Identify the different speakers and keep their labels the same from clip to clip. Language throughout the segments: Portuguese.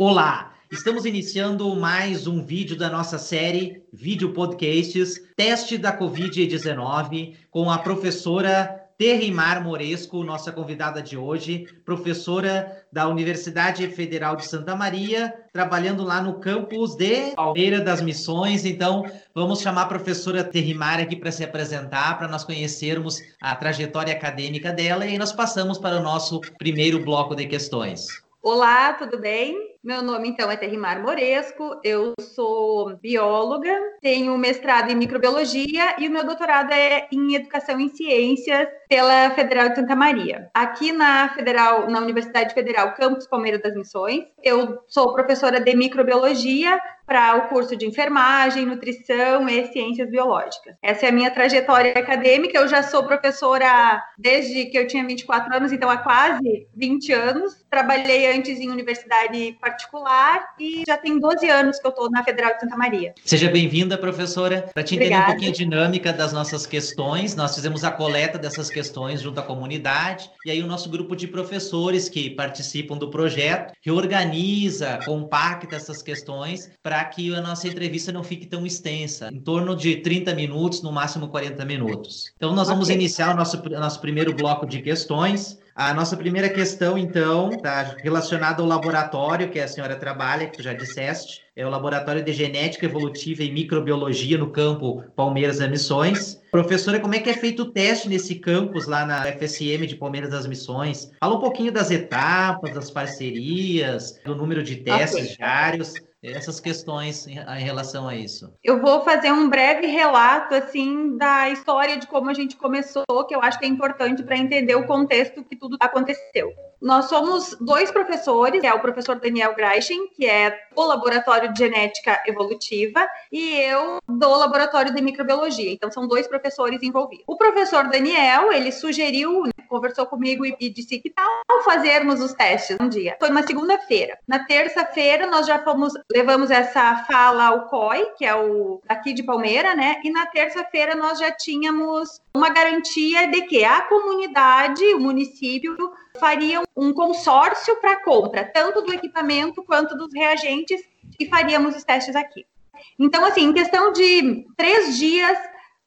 Speaker 1: Olá! Estamos iniciando mais um vídeo da nossa série Vídeo Podcasts Teste da Covid-19 com a professora Terrimar Moresco, nossa convidada de hoje, professora da Universidade Federal de Santa Maria, trabalhando lá no campus de Palmeira das Missões. Então, vamos chamar a professora Terrimar aqui para se apresentar, para nós conhecermos a trajetória acadêmica dela e nós passamos para o nosso primeiro bloco de questões.
Speaker 2: Olá, tudo bem? Meu nome, então, é Terrimar Moresco, eu sou bióloga, tenho mestrado em microbiologia e o meu doutorado é em educação em ciências pela Federal de Santa Maria. Aqui na Federal, na Universidade Federal Campus Palmeiras das Missões, eu sou professora de microbiologia para o curso de enfermagem, nutrição e ciências biológicas. Essa é a minha trajetória acadêmica. Eu já sou professora desde que eu tinha 24 anos, então há quase 20 anos. Trabalhei antes em universidade particular e já tem 12 anos que eu estou na Federal de Santa Maria.
Speaker 1: Seja bem-vinda, professora. Para te entender Obrigada. um pouquinho a dinâmica das nossas questões, nós fizemos a coleta dessas questões junto à comunidade e aí o nosso grupo de professores que participam do projeto reorganiza, compacta essas questões para que a nossa entrevista não fique tão extensa, em torno de 30 minutos, no máximo 40 minutos. Então, nós vamos okay. iniciar o nosso, nosso primeiro bloco de questões. A nossa primeira questão, então, está relacionada ao laboratório que a senhora trabalha, que tu já disseste, é o Laboratório de Genética Evolutiva e Microbiologia no campo Palmeiras das Missões. Professora, como é que é feito o teste nesse campus lá na FSM de Palmeiras das Missões? Fala um pouquinho das etapas, das parcerias, do número de testes okay. diários essas questões em, relação a isso?
Speaker 2: Eu vou fazer um breve relato assim da história de como a gente começou, que eu acho que é importante para entender o contexto que tudo aconteceu. Nós somos dois professores, é o professor Daniel Greichen, que é do Laboratório de Genética Evolutiva, e eu do Laboratório de Microbiologia. Então, são dois professores envolvidos. O professor Daniel, ele sugeriu, né, conversou comigo e, e disse que tal fazermos os testes um dia. Foi uma segunda-feira. Na terça-feira, nós já fomos, levamos essa fala ao COI, que é o aqui de Palmeira, né? E na terça-feira nós já tínhamos uma garantia de que a comunidade, o município, fariam um consórcio para compra, tanto do equipamento quanto dos reagentes, e faríamos os testes aqui. Então, assim, em questão de três dias,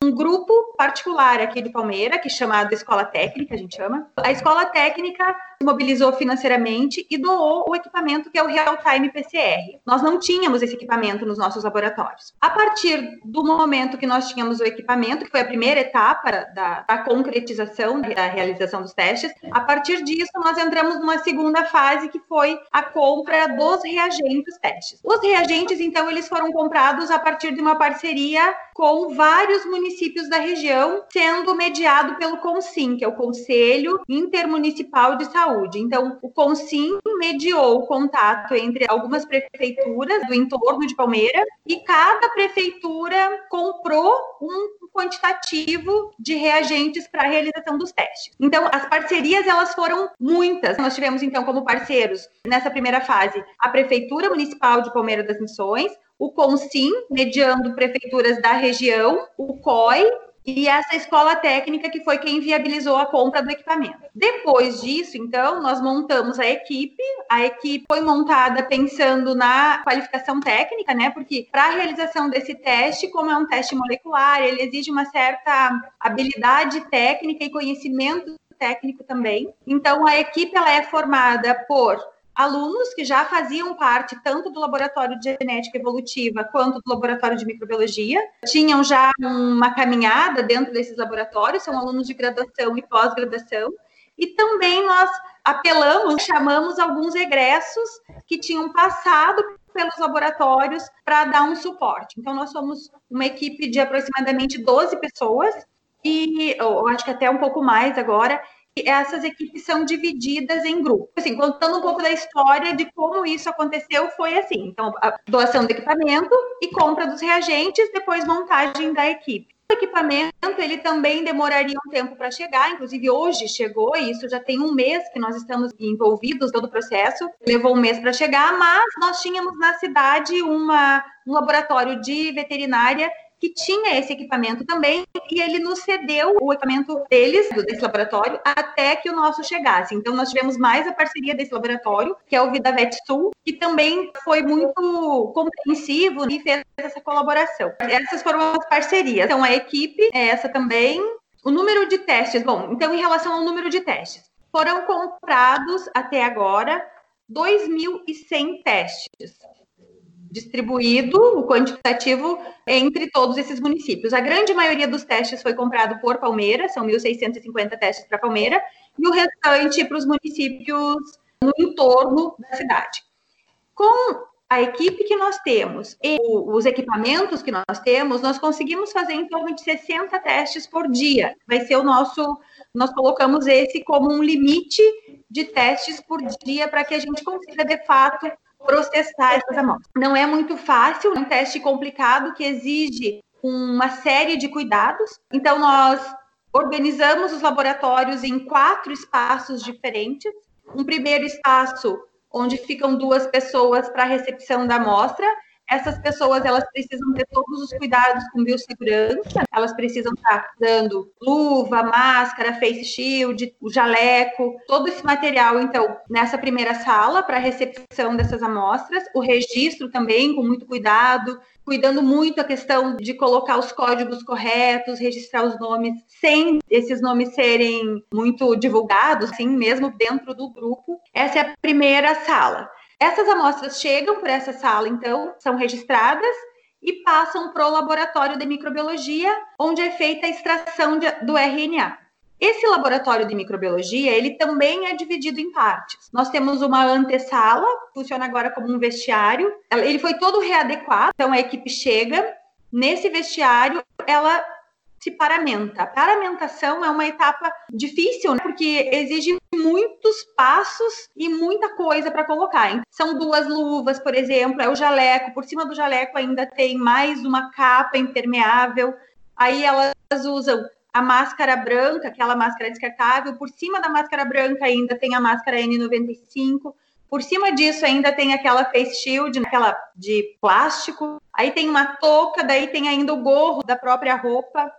Speaker 2: um grupo particular aqui de Palmeira, que é chamado Escola Técnica, a gente chama. A Escola Técnica mobilizou financeiramente e doou o equipamento que é o Real Time PCR. Nós não tínhamos esse equipamento nos nossos laboratórios. A partir do momento que nós tínhamos o equipamento, que foi a primeira etapa da, da concretização da realização dos testes, a partir disso nós entramos numa segunda fase que foi a compra dos reagentes testes. Os reagentes, então, eles foram comprados a partir de uma parceria com vários municípios da região, sendo mediado pelo CONSIM, que é o Conselho Intermunicipal de Saúde. Então, o CONSIM mediou o contato entre algumas prefeituras do entorno de Palmeira e cada prefeitura comprou um quantitativo de reagentes para a realização dos testes. Então, as parcerias elas foram muitas. Nós tivemos então como parceiros nessa primeira fase a prefeitura municipal de Palmeira das Missões, o CONSIM, mediando prefeituras da região, o COI e essa escola técnica que foi quem viabilizou a compra do equipamento. Depois disso, então, nós montamos a equipe. A equipe foi montada pensando na qualificação técnica, né? Porque para a realização desse teste, como é um teste molecular, ele exige uma certa habilidade técnica e conhecimento técnico também. Então, a equipe ela é formada por alunos que já faziam parte tanto do laboratório de genética evolutiva quanto do laboratório de microbiologia, tinham já uma caminhada dentro desses laboratórios, são alunos de graduação e pós-graduação, e também nós apelamos, chamamos alguns egressos que tinham passado pelos laboratórios para dar um suporte. Então, nós somos uma equipe de aproximadamente 12 pessoas, e eu acho que até um pouco mais agora, essas equipes são divididas em grupos. Assim, contando um pouco da história de como isso aconteceu, foi assim. Então, doação do equipamento e compra dos reagentes, depois montagem da equipe. O equipamento, ele também demoraria um tempo para chegar, inclusive hoje chegou, e isso já tem um mês que nós estamos envolvidos todo o processo, levou um mês para chegar, mas nós tínhamos na cidade uma, um laboratório de veterinária que tinha esse equipamento também, e ele nos cedeu o equipamento deles, desse laboratório, até que o nosso chegasse. Então, nós tivemos mais a parceria desse laboratório, que é o VidaVet Sul, que também foi muito compreensivo e fez essa colaboração. Essas foram as parcerias. Então, a equipe é essa também. O número de testes, bom, então, em relação ao número de testes, foram comprados até agora 2.100 testes distribuído o quantitativo entre todos esses municípios. A grande maioria dos testes foi comprado por Palmeira, são 1.650 testes para Palmeira, e o restante para os municípios no entorno da cidade. Com a equipe que nós temos e os equipamentos que nós temos, nós conseguimos fazer em torno de 60 testes por dia. Vai ser o nosso, nós colocamos esse como um limite de testes por dia para que a gente consiga, de fato, processar essas amostras. Não é muito fácil, é um teste complicado que exige uma série de cuidados. Então, nós organizamos os laboratórios em quatro espaços diferentes. Um primeiro espaço onde ficam duas pessoas para a recepção da amostra essas pessoas elas precisam ter todos os cuidados com biossegurança, elas precisam estar dando luva, máscara, face shield, o jaleco, todo esse material, então, nessa primeira sala para recepção dessas amostras, o registro também com muito cuidado, cuidando muito a questão de colocar os códigos corretos, registrar os nomes sem esses nomes serem muito divulgados, assim, mesmo dentro do grupo. Essa é a primeira sala. Essas amostras chegam por essa sala, então, são registradas e passam para o laboratório de microbiologia, onde é feita a extração de, do RNA. Esse laboratório de microbiologia, ele também é dividido em partes. Nós temos uma antessala, funciona agora como um vestiário. Ele foi todo readequado, então a equipe chega, nesse vestiário, ela se paramenta. A paramentação é uma etapa difícil, né? porque exige muitos passos e muita coisa para colocar. São duas luvas, por exemplo, é o jaleco, por cima do jaleco ainda tem mais uma capa impermeável. Aí elas usam a máscara branca, aquela máscara descartável, por cima da máscara branca ainda tem a máscara N95. Por cima disso ainda tem aquela face shield, aquela de plástico. Aí tem uma touca, daí tem ainda o gorro da própria roupa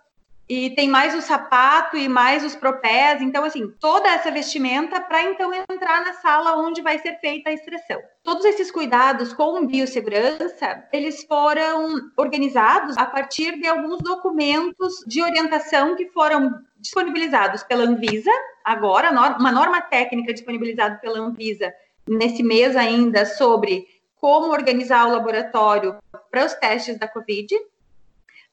Speaker 2: e tem mais o sapato e mais os propés, então assim, toda essa vestimenta para então entrar na sala onde vai ser feita a extração. Todos esses cuidados com biossegurança, eles foram organizados a partir de alguns documentos de orientação que foram disponibilizados pela Anvisa, agora uma norma técnica disponibilizada pela Anvisa nesse mês ainda sobre como organizar o laboratório para os testes da COVID,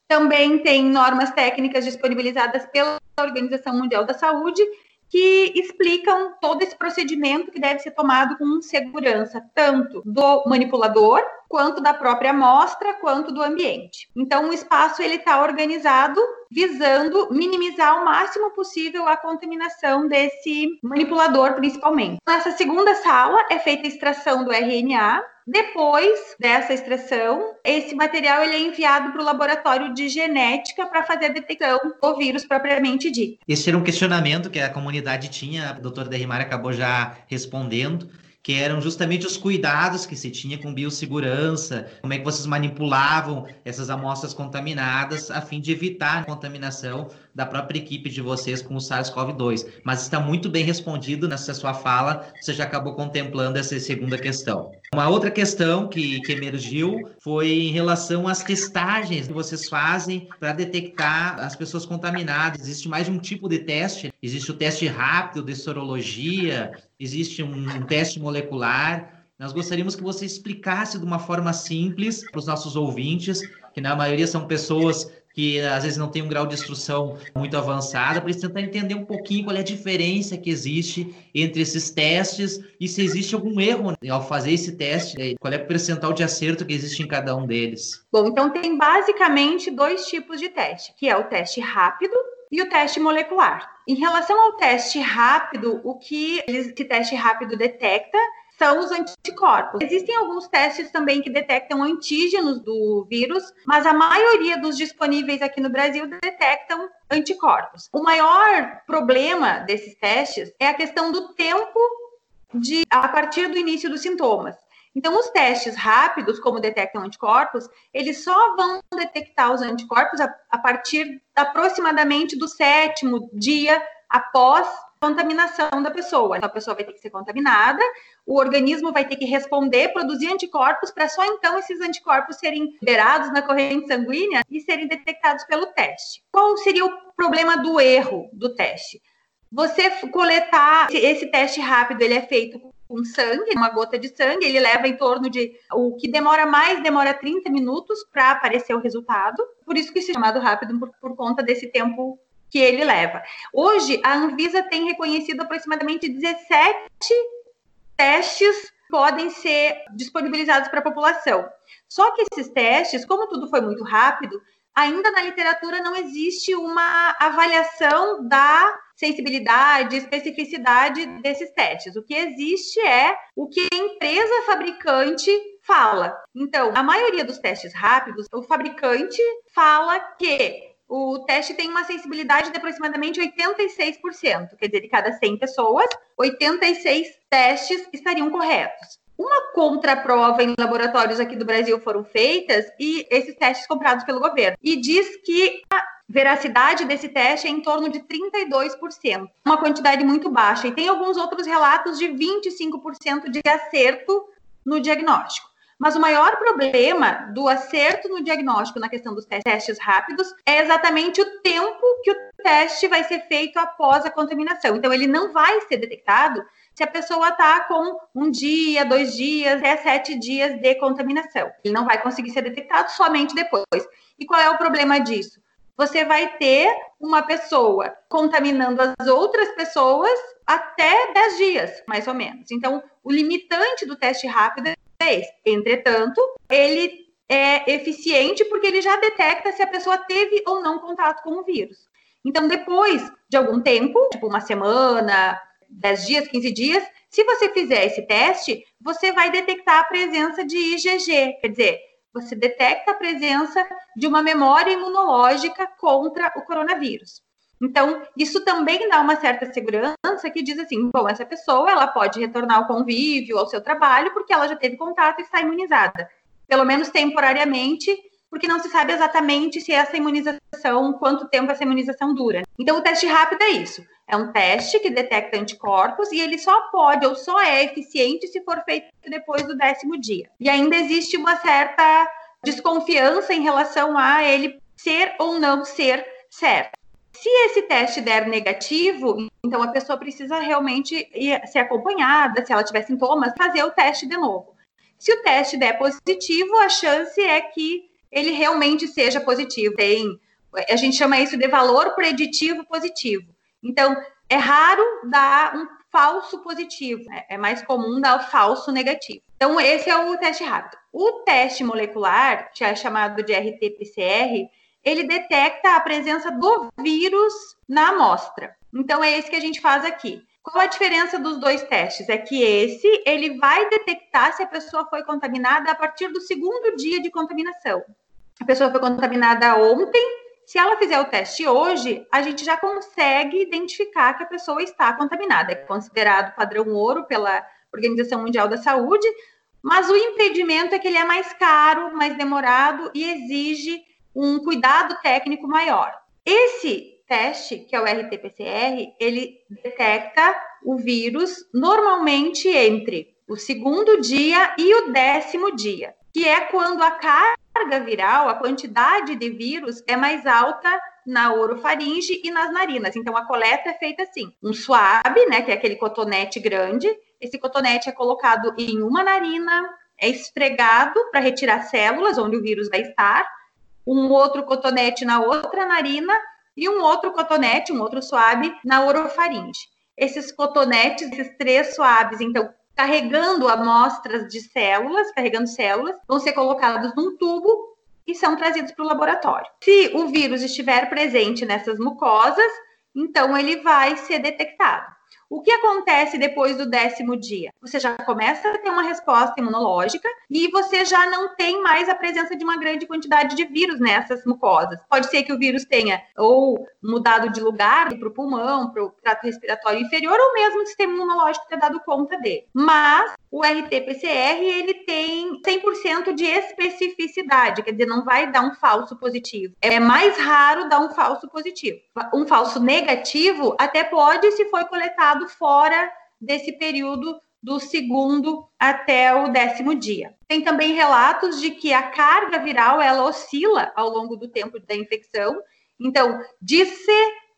Speaker 2: também tem normas técnicas disponibilizadas pela Organização Mundial da Saúde que explicam todo esse procedimento que deve ser tomado com segurança, tanto do manipulador, quanto da própria amostra, quanto do ambiente. Então, o espaço ele está organizado visando minimizar o máximo possível a contaminação desse manipulador, principalmente. Nessa segunda sala é feita a extração do RNA, depois dessa extração, esse material ele é enviado para o laboratório de genética para fazer a detecção do vírus propriamente dito.
Speaker 1: Esse era um questionamento que a comunidade tinha, a doutora Derrimar acabou já respondendo que eram justamente os cuidados que se tinha com biossegurança, como é que vocês manipulavam essas amostras contaminadas a fim de evitar contaminação da própria equipe de vocês com o SARS-CoV-2. Mas está muito bem respondido nessa sua fala, você já acabou contemplando essa segunda questão. Uma outra questão que, que emergiu foi em relação às testagens que vocês fazem para detectar as pessoas contaminadas. Existe mais de um tipo de teste. Existe o teste rápido de sorologia, existe um, um teste molecular. Nós gostaríamos que você explicasse de uma forma simples para os nossos ouvintes, que na maioria são pessoas que às vezes não tem um grau de instrução muito avançada, para eles tentar entender um pouquinho qual é a diferença que existe entre esses testes e se existe algum erro ao fazer esse teste, né? qual é o percentual de acerto que existe em cada um deles.
Speaker 2: Bom, então tem basicamente dois tipos de teste, que é o teste rápido e o teste molecular. Em relação ao teste rápido, o que esse teste rápido detecta são os anticorpos. Existem alguns testes também que detectam antígenos do vírus, mas a maioria dos disponíveis aqui no Brasil detectam anticorpos. O maior problema desses testes é a questão do tempo de a partir do início dos sintomas. Então, os testes rápidos, como detectam anticorpos, eles só vão detectar os anticorpos a, a partir aproximadamente do sétimo dia após contaminação da pessoa. Então, a pessoa vai ter que ser contaminada, o organismo vai ter que responder, produzir anticorpos, para só então esses anticorpos serem liberados na corrente sanguínea e serem detectados pelo teste. Qual seria o problema do erro do teste? Você coletar esse teste rápido, ele é feito com sangue, uma gota de sangue, ele leva em torno de o que demora mais, demora 30 minutos para aparecer o resultado. Por isso que se é chamado rápido por, por conta desse tempo que ele leva. Hoje, a Anvisa tem reconhecido aproximadamente 17 testes podem ser disponibilizados para a população. Só que esses testes, como tudo foi muito rápido, ainda na literatura não existe uma avaliação da sensibilidade, especificidade desses testes. O que existe é o que a empresa fabricante fala. Então, a maioria dos testes rápidos, o fabricante fala que o teste tem uma sensibilidade de aproximadamente 86%, quer dizer, de cada 100 pessoas, 86 testes estariam corretos. Uma contraprova em laboratórios aqui do Brasil foram feitas e esses testes comprados pelo governo. E diz que a veracidade desse teste é em torno de 32%, uma quantidade muito baixa. E tem alguns outros relatos de 25% de acerto no diagnóstico. Mas o maior problema do acerto no diagnóstico na questão dos testes rápidos é exatamente o tempo que o teste vai ser feito após a contaminação. Então, ele não vai ser detectado se a pessoa está com um dia, dois dias, até sete dias de contaminação. Ele não vai conseguir ser detectado somente depois. E qual é o problema disso? Você vai ter uma pessoa contaminando as outras pessoas até 10 dias, mais ou menos. Então, o limitante do teste rápido Entretanto, ele é eficiente porque ele já detecta se a pessoa teve ou não contato com o vírus. Então, depois de algum tempo, tipo uma semana, 10 dias, 15 dias, se você fizer esse teste, você vai detectar a presença de IgG, quer dizer, você detecta a presença de uma memória imunológica contra o coronavírus. Então, isso também dá uma certa segurança que diz assim, bom, essa pessoa ela pode retornar ao convívio, ao seu trabalho, porque ela já teve contato e está imunizada. Pelo menos temporariamente, porque não se sabe exatamente se essa imunização, quanto tempo essa imunização dura. Então, o teste rápido é isso. É um teste que detecta anticorpos e ele só pode ou só é eficiente se for feito depois do décimo dia. E ainda existe uma certa desconfiança em relação a ele ser ou não ser certo. Se esse teste der negativo, então a pessoa precisa realmente ser acompanhada, se ela tiver sintomas, fazer o teste de novo. Se o teste der positivo, a chance é que ele realmente seja positivo. Tem, a gente chama isso de valor preditivo positivo. Então, é raro dar um falso positivo, né? é mais comum dar o falso negativo. Então, esse é o teste rápido. O teste molecular, que é chamado de RT-PCR, ele detecta a presença do vírus na amostra. Então é esse que a gente faz aqui. Qual a diferença dos dois testes? É que esse ele vai detectar se a pessoa foi contaminada a partir do segundo dia de contaminação. A pessoa foi contaminada ontem, se ela fizer o teste hoje, a gente já consegue identificar que a pessoa está contaminada. É considerado padrão ouro pela Organização Mundial da Saúde, mas o impedimento é que ele é mais caro, mais demorado e exige um cuidado técnico maior. Esse teste, que é o RT-PCR, ele detecta o vírus normalmente entre o segundo dia e o décimo dia, que é quando a carga viral, a quantidade de vírus é mais alta na orofaringe e nas narinas. Então a coleta é feita assim: um swab, né, que é aquele cotonete grande. Esse cotonete é colocado em uma narina, é esfregado para retirar células onde o vírus vai estar um outro cotonete na outra narina e um outro cotonete, um outro suave na orofaringe. Esses cotonetes, esses três suaves, então, carregando amostras de células, carregando células, vão ser colocados num tubo e são trazidos para o laboratório. Se o vírus estiver presente nessas mucosas, então ele vai ser detectado. O que acontece depois do décimo dia? Você já começa a ter uma resposta imunológica e você já não tem mais a presença de uma grande quantidade de vírus nessas mucosas. Pode ser que o vírus tenha ou mudado de lugar para o pulmão, para o trato respiratório inferior, ou mesmo o sistema imunológico ter dado conta dele. Mas o RT-PCR ele tem 100% de especificidade, quer dizer, não vai dar um falso positivo. É mais raro dar um falso positivo. Um falso negativo até pode se foi coletado fora desse período do segundo até o décimo dia. Tem também relatos de que a carga viral ela oscila ao longo do tempo da infecção. Então, disse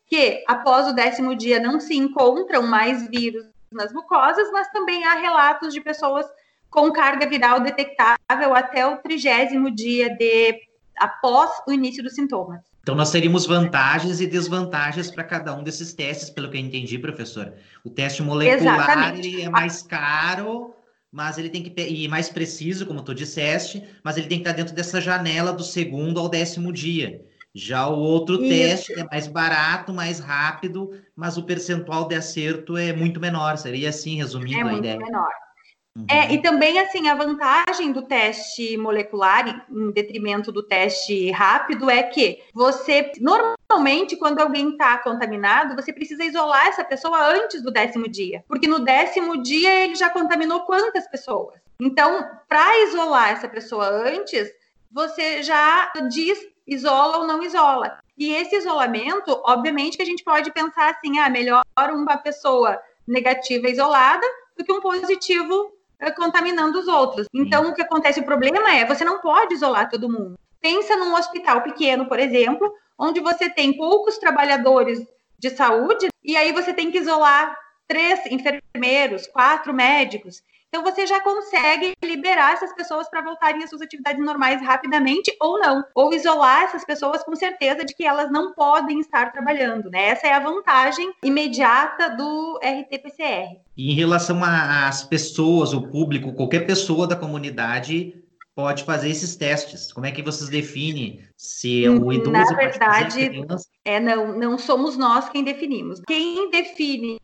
Speaker 2: que após o décimo dia não se encontram mais vírus nas mucosas, mas também há relatos de pessoas com carga viral detectável até o trigésimo dia de após o início dos sintomas.
Speaker 1: Então, nós teríamos vantagens e desvantagens para cada um desses testes, pelo que eu entendi, professora. O teste molecular é mais caro, mas ele tem que e mais preciso, como tu disseste, mas ele tem que estar dentro dessa janela do segundo ao décimo dia. Já o outro Isso. teste é mais barato, mais rápido, mas o percentual de acerto é muito menor. Seria assim, resumindo
Speaker 2: é
Speaker 1: a ideia. É
Speaker 2: muito menor. Uhum. É, e também, assim, a vantagem do teste molecular, em detrimento do teste rápido, é que você, normalmente, quando alguém está contaminado, você precisa isolar essa pessoa antes do décimo dia. Porque no décimo dia ele já contaminou quantas pessoas? Então, para isolar essa pessoa antes, você já diz isola ou não isola. E esse isolamento, obviamente que a gente pode pensar assim, ah, melhor uma pessoa negativa isolada do que um positivo eh, contaminando os outros. Então, o que acontece, o problema é, você não pode isolar todo mundo. Pensa num hospital pequeno, por exemplo, onde você tem poucos trabalhadores de saúde, e aí você tem que isolar três enfermeiros, quatro médicos. Então você já consegue liberar essas pessoas para voltarem às suas atividades normais rapidamente ou não, ou isolar essas pessoas com certeza de que elas não podem estar trabalhando, né? Essa é a vantagem imediata do RT-PCR.
Speaker 1: E em relação às pessoas, o público, qualquer pessoa da comunidade pode fazer esses testes? Como é que vocês definem se é o idoso
Speaker 2: Na verdade, é não, não somos nós quem definimos. Quem define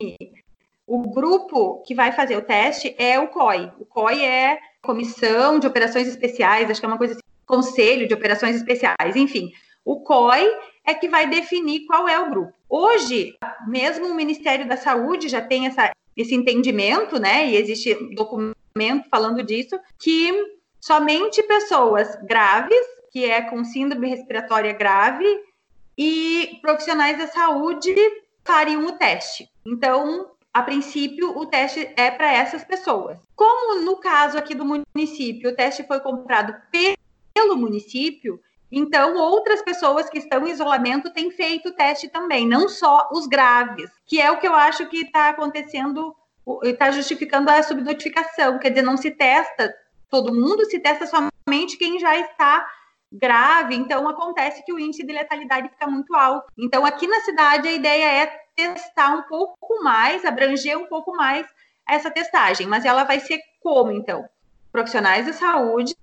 Speaker 2: o grupo que vai fazer o teste é o COI. O COI é Comissão de Operações Especiais, acho que é uma coisa assim, Conselho de Operações Especiais, enfim. O COI é que vai definir qual é o grupo. Hoje, mesmo o Ministério da Saúde já tem essa, esse entendimento, né? E existe documento falando disso, que somente pessoas graves, que é com síndrome respiratória grave, e profissionais da saúde fariam o teste. Então, a princípio, o teste é para essas pessoas. Como no caso aqui do município, o teste foi comprado pelo município, então outras pessoas que estão em isolamento têm feito o teste também, não só os graves, que é o que eu acho que está acontecendo, está justificando a subnotificação, quer dizer, não se testa todo mundo, se testa somente quem já está grave, então acontece que o índice de letalidade fica muito alto. Então, aqui na cidade, a ideia é testar um pouco mais, abranger um pouco mais essa testagem, mas ela vai ser como, então? Profissionais de saúde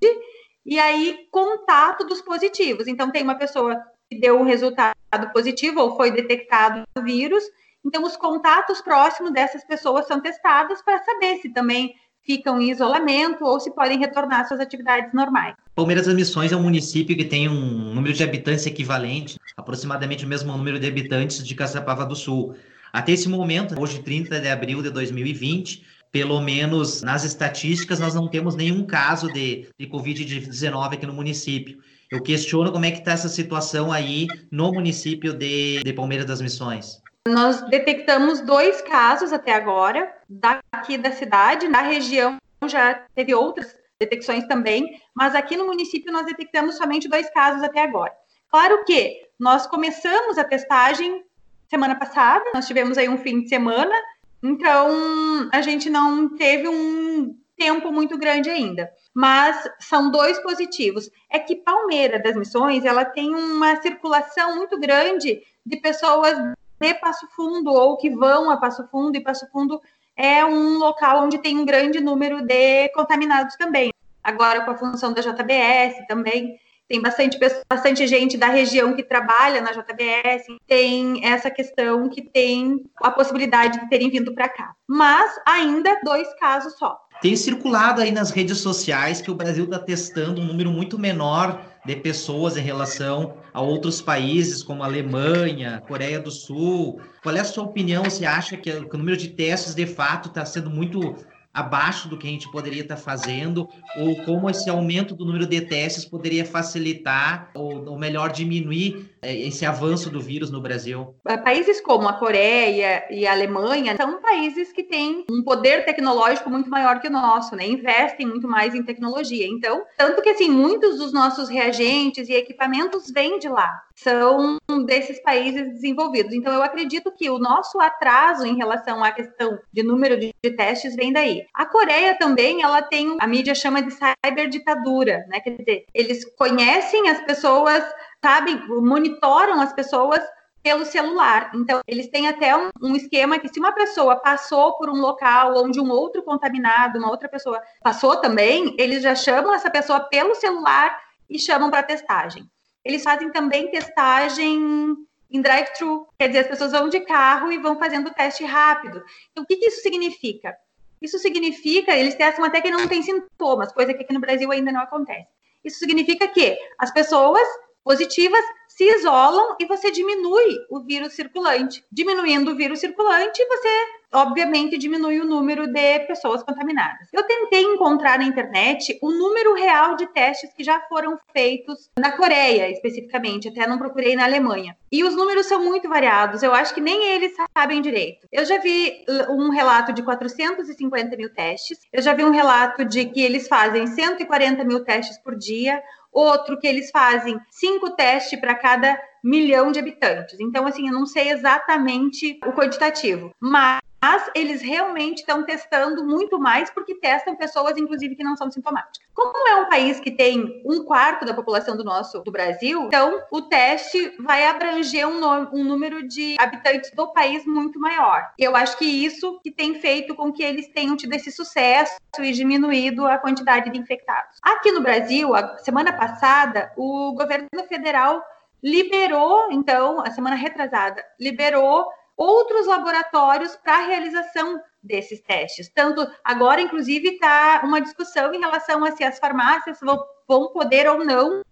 Speaker 2: e aí contato dos positivos. Então, tem uma pessoa que deu um resultado positivo ou foi detectado o vírus, então os contatos próximos dessas pessoas são testados para saber se também ficam em isolamento ou se podem retornar às suas atividades normais.
Speaker 1: Palmeiras das Missões é um município que tem um número de habitantes equivalente, aproximadamente o mesmo número de habitantes de Caçapava do Sul. Até esse momento, hoje 30 de abril de 2020, pelo menos nas estatísticas, nós não temos nenhum caso de, de Covid-19 aqui no município. Eu questiono como é que está essa situação aí no município de, de Palmeiras das Missões.
Speaker 2: Nós detectamos dois casos até agora, daqui da cidade, na região já teve outras detecções também, mas aqui no município nós detectamos somente dois casos até agora. Claro que nós começamos a testagem semana passada, nós tivemos aí um fim de semana, então a gente não teve um tempo muito grande ainda. Mas são dois positivos. É que Palmeira das Missões, ela tem uma circulação muito grande de pessoas de Passo Fundo ou que vão a Passo Fundo, e Passo Fundo é um local onde tem um grande número de contaminados também. Agora, com a função da JBS também, tem bastante, bastante gente da região que trabalha na JBS, tem essa questão que tem a possibilidade de terem vindo para cá. Mas ainda dois casos só.
Speaker 1: Tem circulado aí nas redes sociais que o Brasil está testando um número muito menor de pessoas em relação a outros países como Alemanha, Coreia do Sul. Qual é a sua opinião? Você acha que o número de testes de fato está sendo muito abaixo do que a gente poderia estar fazendo, ou como esse aumento do número de testes poderia facilitar, ou, ou melhor, diminuir é, esse avanço do vírus no Brasil?
Speaker 2: Países como a Coreia e a Alemanha são países que têm um poder tecnológico muito maior que o nosso, né? Investem muito mais em tecnologia. Então, tanto que assim, muitos dos nossos reagentes e equipamentos vêm de lá são desses países desenvolvidos. Então, eu acredito que o nosso atraso em relação à questão de número de, de testes vem daí. A Coreia também, ela tem, a mídia chama de cyberditadura, né? Quer dizer, eles conhecem as pessoas, sabem, monitoram as pessoas pelo celular. Então, eles têm até um, um, esquema que se uma pessoa passou por um local onde um outro contaminado, uma outra pessoa passou também, eles já chamam essa pessoa pelo celular e chamam para testagem. Eles fazem também testagem em drive-thru, quer dizer, as pessoas vão de carro e vão fazendo teste rápido. Então, o que, que isso significa? Isso significa, eles testam até que não tem sintomas, coisa que aqui no Brasil ainda não acontece. Isso significa que as pessoas positivas se isolam e você diminui o vírus circulante. Diminuindo o vírus circulante, você obviamente diminui o número de pessoas contaminadas. Eu tentei encontrar na internet o número real de testes que já foram feitos na Coreia, especificamente, até não procurei na Alemanha. E os números são muito variados, eu acho que nem eles sabem direito. Eu já vi um relato de 450 mil testes, eu já vi um relato de que eles fazem 140 mil testes por dia, outro que eles fazem cinco testes para cada milhão de habitantes. Então, assim, eu não sei exatamente o quantitativo, mas mas eles realmente estão testando muito mais porque testam pessoas, inclusive, que não são sintomáticas. Como é um país que tem um quarto da população do nosso do Brasil, então o teste vai abranger um, um número de habitantes do país muito maior. Eu acho que isso que tem feito com que eles tenham tido esse sucesso e diminuído a quantidade de infectados. Aqui no Brasil, a semana passada, o governo federal liberou, então, a semana retrasada, liberou outros laboratórios para a realização desses testes. Tanto agora, inclusive, está uma discussão em relação a se as farmácias vão, poder ou não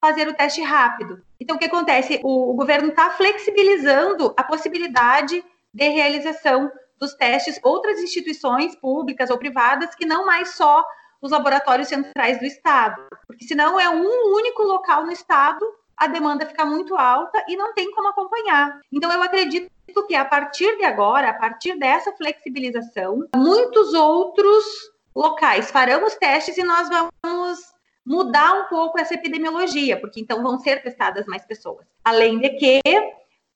Speaker 2: fazer o teste rápido. Então, o que acontece? O, o governo está flexibilizando a possibilidade de realização dos testes outras instituições públicas ou privadas que não mais só os laboratórios centrais do estado, porque senão é um único local no estado a demanda fica muito alta e não tem como acompanhar. Então, eu acredito que a partir de agora, a partir dessa flexibilização, muitos outros locais farão os testes e nós vamos mudar um pouco essa epidemiologia, porque então vão ser testadas mais pessoas. Além de que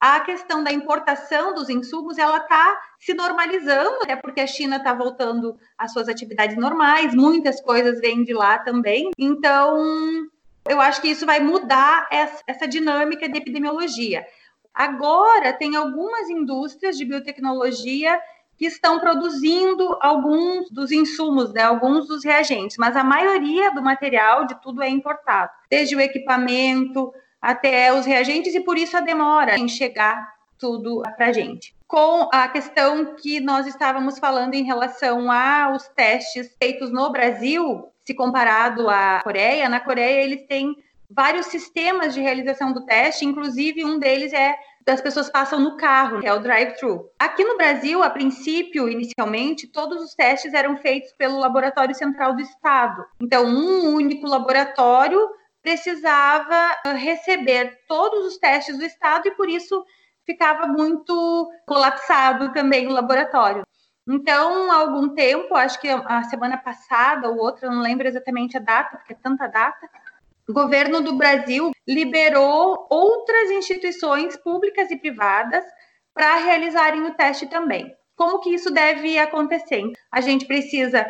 Speaker 2: a questão da importação dos insumos ela está se normalizando, até porque a China está voltando às suas atividades normais, muitas coisas vêm de lá também. Então, eu acho que isso vai mudar essa, essa dinâmica de epidemiologia. Agora, tem algumas indústrias de biotecnologia que estão produzindo alguns dos insumos, né, alguns dos reagentes, mas a maioria do material de tudo é importado, desde o equipamento até os reagentes, e por isso a demora em chegar tudo para a gente. Com a questão que nós estávamos falando em relação aos testes feitos no Brasil, se comparado à Coreia, na Coreia eles têm vários sistemas de realização do teste, inclusive um deles é as pessoas passam no carro, que é o drive-thru. Aqui no Brasil, a princípio, inicialmente, todos os testes eram feitos pelo Laboratório Central do Estado. Então, um único laboratório precisava ah, receber todos os testes do Estado e, por isso, ficava muito colapsado também o laboratório. Então, há algum tempo, acho que a semana passada ou outra, não lembro exatamente a data, porque é tanta data, o governo do Brasil liberou outras instituições públicas e privadas para realizarem o teste também. Como que isso deve acontecer? A gente precisa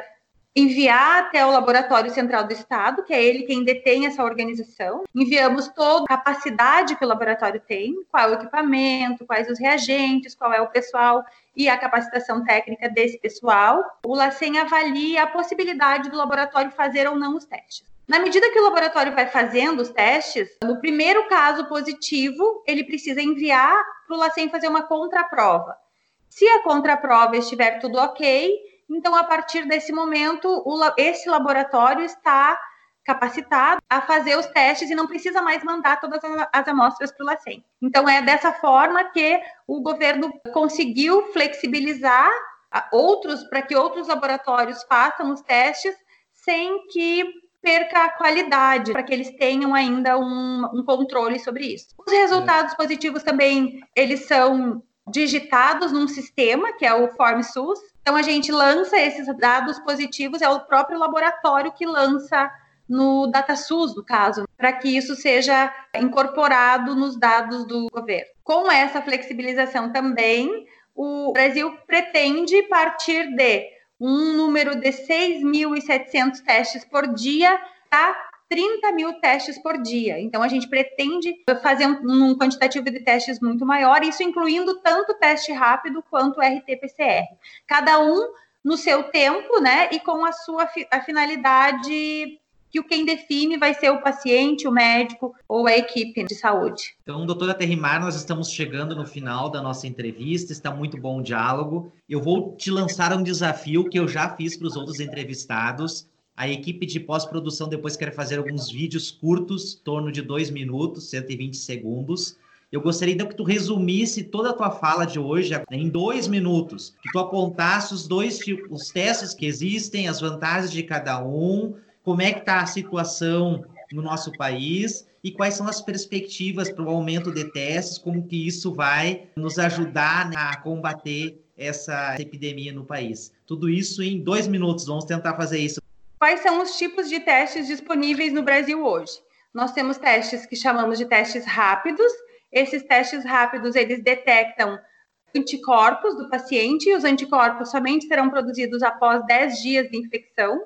Speaker 2: enviar até o Laboratório Central do Estado, que é ele quem detém essa organização. Enviamos toda a capacidade que o laboratório tem, qual é o equipamento, quais os reagentes, qual é o pessoal e a capacitação técnica desse pessoal. O LACEN avalia a possibilidade do laboratório fazer ou não os testes. Na medida que o laboratório vai fazendo os testes, no primeiro caso positivo, ele precisa enviar para o LACEN fazer uma contraprova. Se a contraprova estiver tudo ok, então, a partir desse momento, esse laboratório está capacitado a fazer os testes e não precisa mais mandar todas as amostras para o LACEN. Então, é dessa forma que o governo conseguiu flexibilizar outros para que outros laboratórios façam os testes sem que perca a qualidade, para que eles tenham ainda um, um, controle sobre isso. Os resultados é. positivos também, eles são digitados num sistema, que é o FormSUS. Então, a gente lança esses dados positivos, é o próprio laboratório que lança no DataSUS, no caso, para que isso seja incorporado nos dados do governo. Com essa flexibilização também, o Brasil pretende partir de um número de 6.700 testes por dia 30 mil testes por dia. Então, a gente pretende fazer um, um, quantitativo de testes muito maior, isso incluindo tanto teste rápido quanto RT-PCR. Cada um no seu tempo, né, e com a sua a finalidade que o quem define vai ser o paciente, o médico ou a equipe de saúde.
Speaker 1: Então, doutora Terrimar, nós estamos chegando no final da nossa entrevista, está muito bom o diálogo. Eu vou te lançar um desafio que eu já fiz para os outros entrevistados. A equipe de pós-produção depois quer fazer alguns vídeos curtos, torno de dois minutos, 120 segundos. Eu gostaria então que tu resumisse toda a tua fala de hoje em dois minutos, que tu apontasse os dois tipos, os testes que existem, as vantagens de cada um, como é que está a situação no nosso país e quais são as perspectivas para o aumento de testes, como que isso vai nos ajudar né, a combater essa epidemia no país. Tudo isso em dois minutos, vamos tentar fazer isso.
Speaker 2: Quais são os tipos de testes disponíveis no Brasil hoje? Nós temos testes que chamamos de testes rápidos. Esses testes rápidos, eles detectam anticorpos do paciente e os anticorpos somente serão produzidos após 10 dias de infecção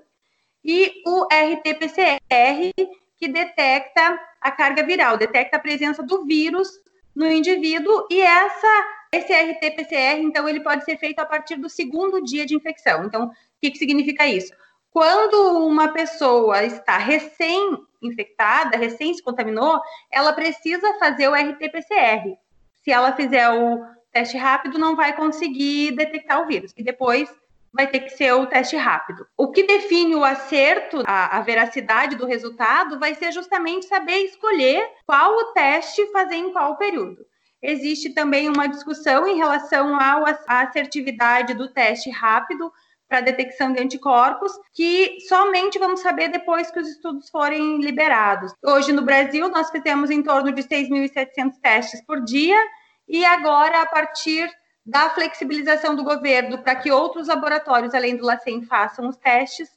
Speaker 2: e o RT-PCR, que detecta a carga viral, detecta a presença do vírus no indivíduo, e essa, esse RT-PCR, então, ele pode ser feito a partir do segundo dia de infecção. Então, o que, que significa isso? Quando uma pessoa está recém-infectada, recém se contaminou, ela precisa fazer o RT-PCR. Se ela fizer o teste rápido, não vai conseguir detectar o vírus. E depois vai ter que ser o teste rápido. O que define o acerto, a, a, veracidade do resultado, vai ser justamente saber escolher qual o teste fazer em qual período. Existe também uma discussão em relação à assertividade do teste rápido para detecção de anticorpos, que somente vamos saber depois que os estudos forem liberados. Hoje no Brasil, nós fizemos em torno de 6.700 testes por dia, e agora, a partir da flexibilização do governo para que outros laboratórios, além do LACEN, façam os testes,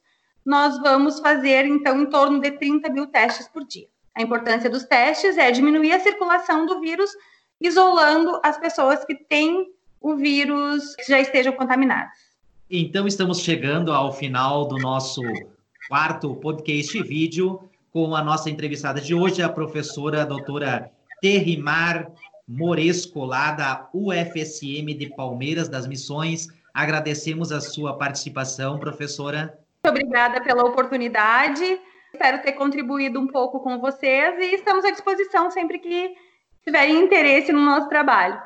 Speaker 2: nós vamos fazer, então, em torno de 30 mil testes por dia. A importância dos testes é diminuir a circulação do vírus, isolando as pessoas que têm o vírus que já estejam contaminadas.
Speaker 1: Então, estamos chegando ao final do nosso quarto podcast vídeo com a nossa entrevistada de hoje, a professora a doutora Terrimar Moresco, lá da UFSM de Palmeiras das Missões. Agradecemos a sua participação, professora.
Speaker 2: Muito obrigada pela oportunidade. Espero ter contribuído um pouco com vocês e estamos à disposição sempre que tiverem interesse no nosso trabalho.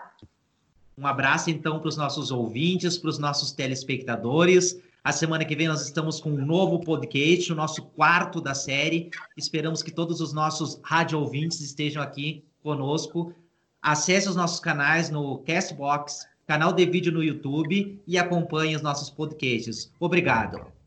Speaker 1: Um abraço, então, para os nossos ouvintes, para os nossos telespectadores. A semana que vem nós estamos com um novo podcast, o nosso quarto da série. Esperamos que todos os nossos rádio ouvintes estejam aqui conosco Acesse os nossos canais no Castbox, canal de vídeo no YouTube e acompanhe os nossos podcasts. Obrigado.